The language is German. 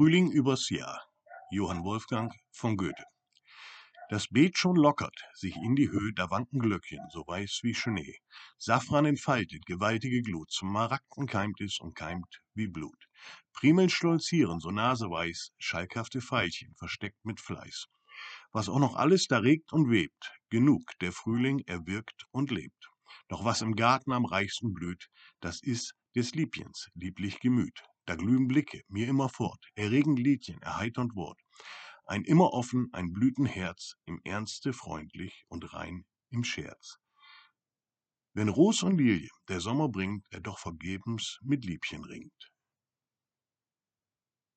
Frühling übers Jahr. Johann Wolfgang von Goethe. Das Beet schon lockert sich in die Höhe, da wanken Glöckchen, so weiß wie Schnee. Safran entfaltet gewaltige Glut, zum Maragden keimt es und keimt wie Blut. Primeln stolzieren, so naseweiß, schalkhafte Veilchen, versteckt mit Fleiß. Was auch noch alles da regt und webt, genug, der Frühling erwirkt und lebt. Doch was im Garten am reichsten blüht, das ist des Liebchens lieblich Gemüt. Da glühen Blicke mir immerfort, erregen Liedchen, erheiternd Wort. Ein immer offen, ein Blütenherz, im Ernste freundlich und rein im Scherz. Wenn Ros und Lilie der Sommer bringt, er doch vergebens mit Liebchen ringt.